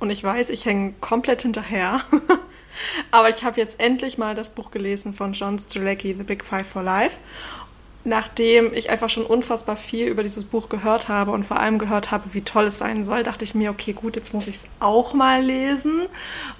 und ich weiß, ich hänge komplett hinterher, Aber ich habe jetzt endlich mal das Buch gelesen von John Strzelecki, The Big Five for Life nachdem ich einfach schon unfassbar viel über dieses Buch gehört habe und vor allem gehört habe, wie toll es sein soll, dachte ich mir, okay, gut, jetzt muss ich es auch mal lesen. Und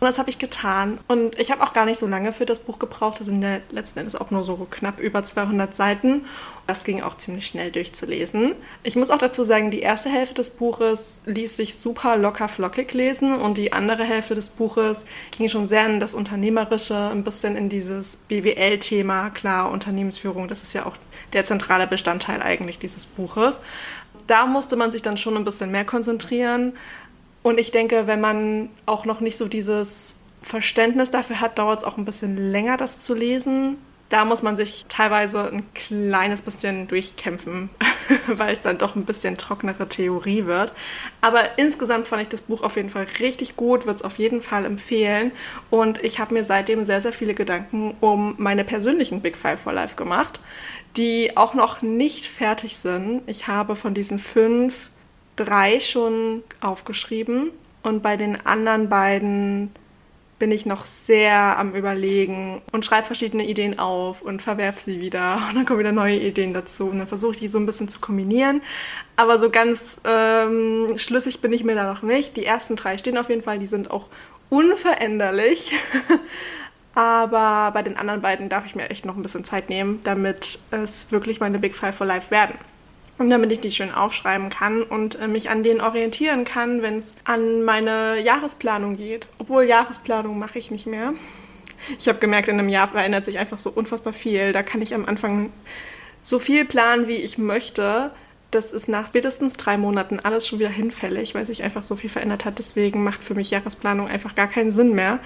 das habe ich getan. Und ich habe auch gar nicht so lange für das Buch gebraucht. Das sind ja letzten Endes auch nur so knapp über 200 Seiten. Das ging auch ziemlich schnell durchzulesen. Ich muss auch dazu sagen, die erste Hälfte des Buches ließ sich super locker flockig lesen und die andere Hälfte des Buches ging schon sehr in das Unternehmerische, ein bisschen in dieses BWL-Thema. Klar, Unternehmensführung, das ist ja auch der zentrale Bestandteil eigentlich dieses Buches. Da musste man sich dann schon ein bisschen mehr konzentrieren. Und ich denke, wenn man auch noch nicht so dieses Verständnis dafür hat, dauert es auch ein bisschen länger, das zu lesen. Da muss man sich teilweise ein kleines bisschen durchkämpfen, weil es dann doch ein bisschen trockenere Theorie wird. Aber insgesamt fand ich das Buch auf jeden Fall richtig gut, würde es auf jeden Fall empfehlen. Und ich habe mir seitdem sehr, sehr viele Gedanken um meine persönlichen Big Five for Life gemacht die auch noch nicht fertig sind. Ich habe von diesen fünf drei schon aufgeschrieben und bei den anderen beiden bin ich noch sehr am Überlegen und schreibe verschiedene Ideen auf und verwerfe sie wieder und dann kommen wieder neue Ideen dazu und dann versuche ich die so ein bisschen zu kombinieren. Aber so ganz ähm, schlüssig bin ich mir da noch nicht. Die ersten drei stehen auf jeden Fall, die sind auch unveränderlich. Aber bei den anderen beiden darf ich mir echt noch ein bisschen Zeit nehmen, damit es wirklich meine Big Five for Life werden. Und damit ich die schön aufschreiben kann und äh, mich an denen orientieren kann, wenn es an meine Jahresplanung geht. Obwohl Jahresplanung mache ich nicht mehr. Ich habe gemerkt, in einem Jahr verändert sich einfach so unfassbar viel. Da kann ich am Anfang so viel planen, wie ich möchte. Das ist nach spätestens drei Monaten alles schon wieder hinfällig, weil sich einfach so viel verändert hat. Deswegen macht für mich Jahresplanung einfach gar keinen Sinn mehr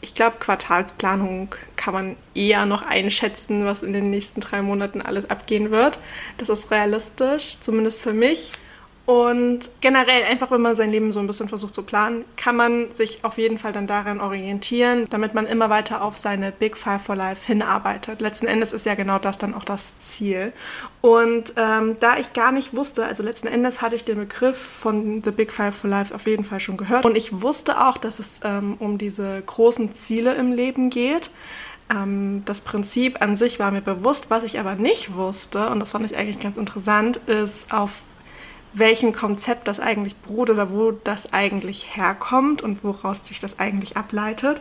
ich glaube, Quartalsplanung kann man eher noch einschätzen, was in den nächsten drei Monaten alles abgehen wird. Das ist realistisch, zumindest für mich. Und generell, einfach wenn man sein Leben so ein bisschen versucht zu planen, kann man sich auf jeden Fall dann daran orientieren, damit man immer weiter auf seine Big Five for Life hinarbeitet. Letzten Endes ist ja genau das dann auch das Ziel. Und ähm, da ich gar nicht wusste, also letzten Endes hatte ich den Begriff von The Big Five for Life auf jeden Fall schon gehört. Und ich wusste auch, dass es ähm, um diese großen Ziele im Leben geht ähm, das Prinzip an sich war mir bewusst, was ich aber nicht wusste, und das fand ich eigentlich ganz interessant, ist auf welchem Konzept das eigentlich beruht oder wo das eigentlich herkommt und woraus sich das eigentlich ableitet.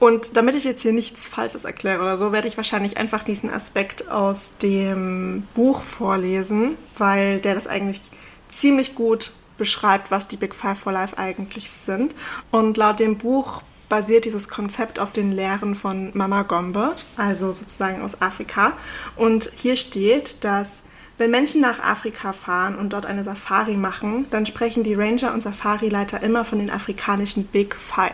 Und damit ich jetzt hier nichts Falsches erkläre oder so, werde ich wahrscheinlich einfach diesen Aspekt aus dem Buch vorlesen, weil der das eigentlich ziemlich gut beschreibt, was die Big Five for Life eigentlich sind. Und laut dem Buch basiert dieses Konzept auf den Lehren von Mama Gombe, also sozusagen aus Afrika. Und hier steht, dass wenn Menschen nach Afrika fahren und dort eine Safari machen, dann sprechen die Ranger und Safarileiter immer von den afrikanischen Big Five.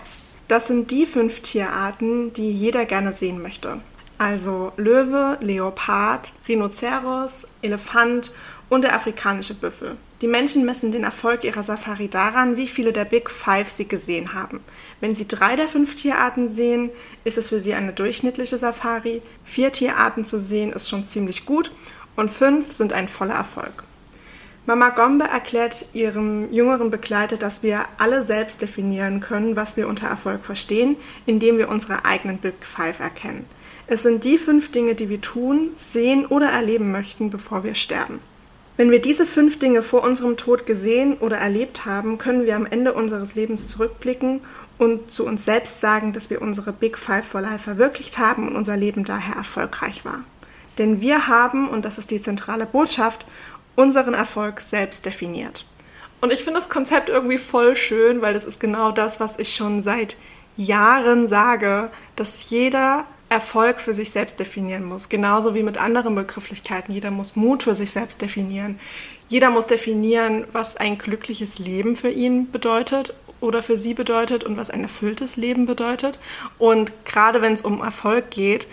Das sind die fünf Tierarten, die jeder gerne sehen möchte. Also Löwe, Leopard, Rhinoceros, Elefant und der afrikanische Büffel. Die Menschen messen den Erfolg ihrer Safari daran, wie viele der Big Five sie gesehen haben. Wenn sie drei der fünf Tierarten sehen, ist es für sie eine durchschnittliche Safari. Vier Tierarten zu sehen ist schon ziemlich gut und fünf sind ein voller Erfolg. Mama Gombe erklärt ihrem jüngeren Begleiter, dass wir alle selbst definieren können, was wir unter Erfolg verstehen, indem wir unsere eigenen Big Five erkennen. Es sind die fünf Dinge, die wir tun, sehen oder erleben möchten, bevor wir sterben. Wenn wir diese fünf Dinge vor unserem Tod gesehen oder erlebt haben, können wir am Ende unseres Lebens zurückblicken und zu uns selbst sagen, dass wir unsere Big Five for Life verwirklicht haben und unser Leben daher erfolgreich war. Denn wir haben, und das ist die zentrale Botschaft, unseren Erfolg selbst definiert. Und ich finde das Konzept irgendwie voll schön, weil das ist genau das, was ich schon seit Jahren sage, dass jeder Erfolg für sich selbst definieren muss. Genauso wie mit anderen Begrifflichkeiten. Jeder muss Mut für sich selbst definieren. Jeder muss definieren, was ein glückliches Leben für ihn bedeutet oder für sie bedeutet und was ein erfülltes Leben bedeutet. Und gerade wenn es um Erfolg geht,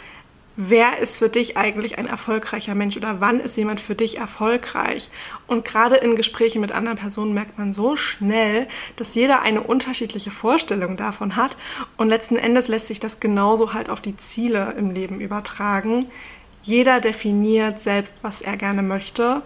wer ist für dich eigentlich ein erfolgreicher Mensch oder wann ist jemand für dich erfolgreich? Und gerade in Gesprächen mit anderen Personen merkt man so schnell, dass jeder eine unterschiedliche Vorstellung davon hat und letzten Endes lässt sich das genauso halt auf die Ziele im Leben übertragen. Jeder definiert selbst, was er gerne möchte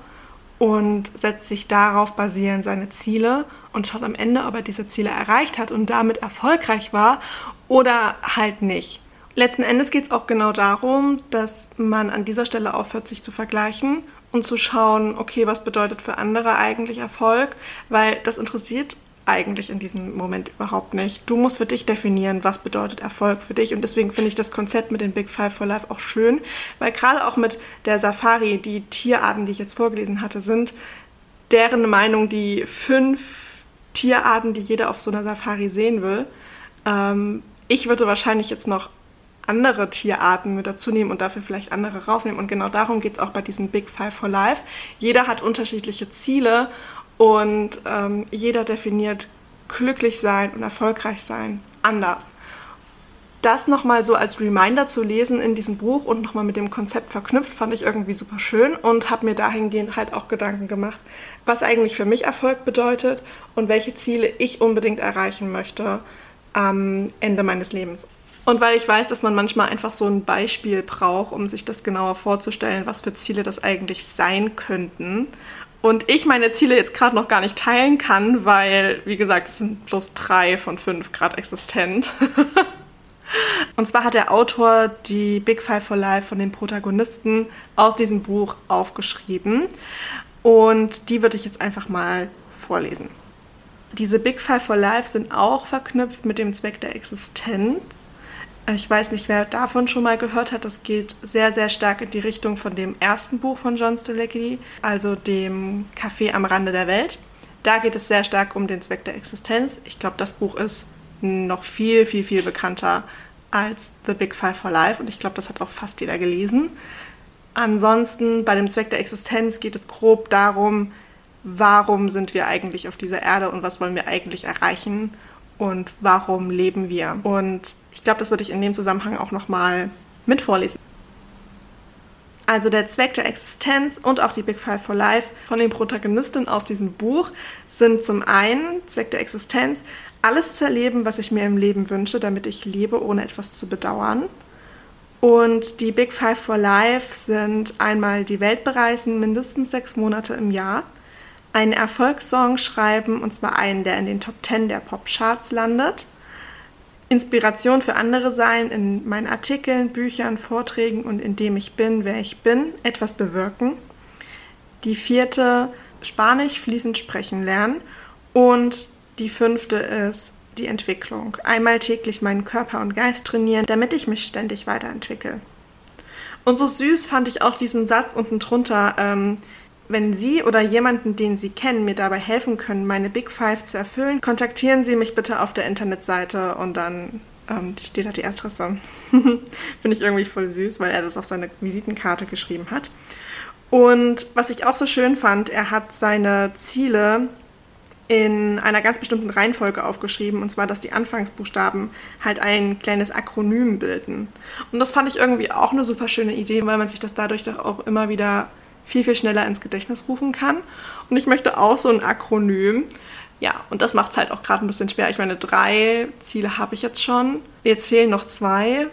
und setzt sich darauf basierend seine Ziele und schaut am Ende, ob er diese Ziele erreicht hat und damit erfolgreich war oder halt nicht. Letzten Endes geht es auch genau darum, dass man an dieser Stelle aufhört, sich zu vergleichen und zu schauen, okay, was bedeutet für andere eigentlich Erfolg, weil das interessiert eigentlich in diesem Moment überhaupt nicht. Du musst für dich definieren, was bedeutet Erfolg für dich. Und deswegen finde ich das Konzept mit den Big Five for Life auch schön, weil gerade auch mit der Safari, die Tierarten, die ich jetzt vorgelesen hatte, sind deren Meinung die fünf Tierarten, die jeder auf so einer Safari sehen will. Ähm, ich würde wahrscheinlich jetzt noch andere Tierarten mit dazu nehmen und dafür vielleicht andere rausnehmen. Und genau darum geht es auch bei diesen Big Five for Life. Jeder hat unterschiedliche Ziele und ähm, jeder definiert glücklich sein und erfolgreich sein anders. Das nochmal so als Reminder zu lesen in diesem Buch und nochmal mit dem Konzept verknüpft, fand ich irgendwie super schön und habe mir dahingehend halt auch Gedanken gemacht, was eigentlich für mich Erfolg bedeutet und welche Ziele ich unbedingt erreichen möchte am Ende meines Lebens. Und weil ich weiß, dass man manchmal einfach so ein Beispiel braucht, um sich das genauer vorzustellen, was für Ziele das eigentlich sein könnten. Und ich meine Ziele jetzt gerade noch gar nicht teilen kann, weil, wie gesagt, es sind bloß drei von fünf gerade existent. Und zwar hat der Autor die Big Five for Life von den Protagonisten aus diesem Buch aufgeschrieben. Und die würde ich jetzt einfach mal vorlesen. Diese Big Five for Life sind auch verknüpft mit dem Zweck der Existenz. Ich weiß nicht, wer davon schon mal gehört hat. Das geht sehr, sehr stark in die Richtung von dem ersten Buch von John Strelacki, also dem Café am Rande der Welt. Da geht es sehr stark um den Zweck der Existenz. Ich glaube, das Buch ist noch viel, viel, viel bekannter als The Big Five for Life und ich glaube, das hat auch fast jeder gelesen. Ansonsten bei dem Zweck der Existenz geht es grob darum, warum sind wir eigentlich auf dieser Erde und was wollen wir eigentlich erreichen und warum leben wir. Und ich glaube, das würde ich in dem Zusammenhang auch nochmal mit vorlesen. Also der Zweck der Existenz und auch die Big Five for Life von den Protagonisten aus diesem Buch sind zum einen Zweck der Existenz, alles zu erleben, was ich mir im Leben wünsche, damit ich lebe, ohne etwas zu bedauern. Und die Big Five for Life sind einmal die Welt bereisen, mindestens sechs Monate im Jahr, einen Erfolgssong schreiben, und zwar einen, der in den Top 10 der Popcharts landet. Inspiration für andere sein in meinen Artikeln, Büchern, Vorträgen und in dem ich bin, wer ich bin, etwas bewirken. Die vierte, Spanisch fließend sprechen lernen. Und die fünfte ist die Entwicklung. Einmal täglich meinen Körper und Geist trainieren, damit ich mich ständig weiterentwickle. Und so süß fand ich auch diesen Satz unten drunter. Ähm, wenn Sie oder jemanden, den Sie kennen, mir dabei helfen können, meine Big Five zu erfüllen, kontaktieren Sie mich bitte auf der Internetseite und dann ähm, steht da die Adresse. Finde ich irgendwie voll süß, weil er das auf seine Visitenkarte geschrieben hat. Und was ich auch so schön fand, er hat seine Ziele in einer ganz bestimmten Reihenfolge aufgeschrieben, und zwar, dass die Anfangsbuchstaben halt ein kleines Akronym bilden. Und das fand ich irgendwie auch eine super schöne Idee, weil man sich das dadurch doch auch immer wieder viel, viel schneller ins Gedächtnis rufen kann. Und ich möchte auch so ein Akronym. Ja, und das macht es halt auch gerade ein bisschen schwer. Ich meine, drei Ziele habe ich jetzt schon. Jetzt fehlen noch zwei.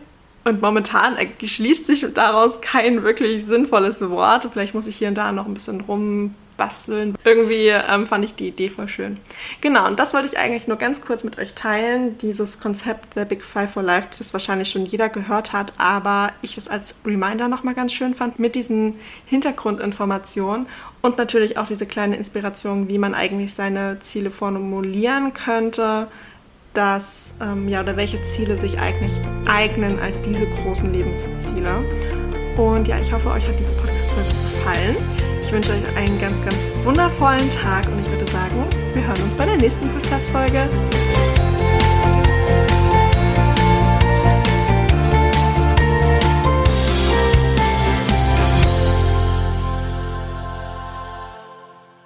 Und momentan schließt sich daraus kein wirklich sinnvolles Wort. Vielleicht muss ich hier und da noch ein bisschen basteln. Irgendwie ähm, fand ich die Idee voll schön. Genau, und das wollte ich eigentlich nur ganz kurz mit euch teilen. Dieses Konzept der Big Five for Life, das wahrscheinlich schon jeder gehört hat, aber ich das als Reminder nochmal ganz schön fand mit diesen Hintergrundinformationen und natürlich auch diese kleine Inspiration, wie man eigentlich seine Ziele formulieren könnte dass, ähm, ja, oder welche Ziele sich eigentlich eignen als diese großen Lebensziele. Und ja, ich hoffe, euch hat diese Podcast-Folge gefallen. Ich wünsche euch einen ganz, ganz wundervollen Tag und ich würde sagen, wir hören uns bei der nächsten Podcast-Folge.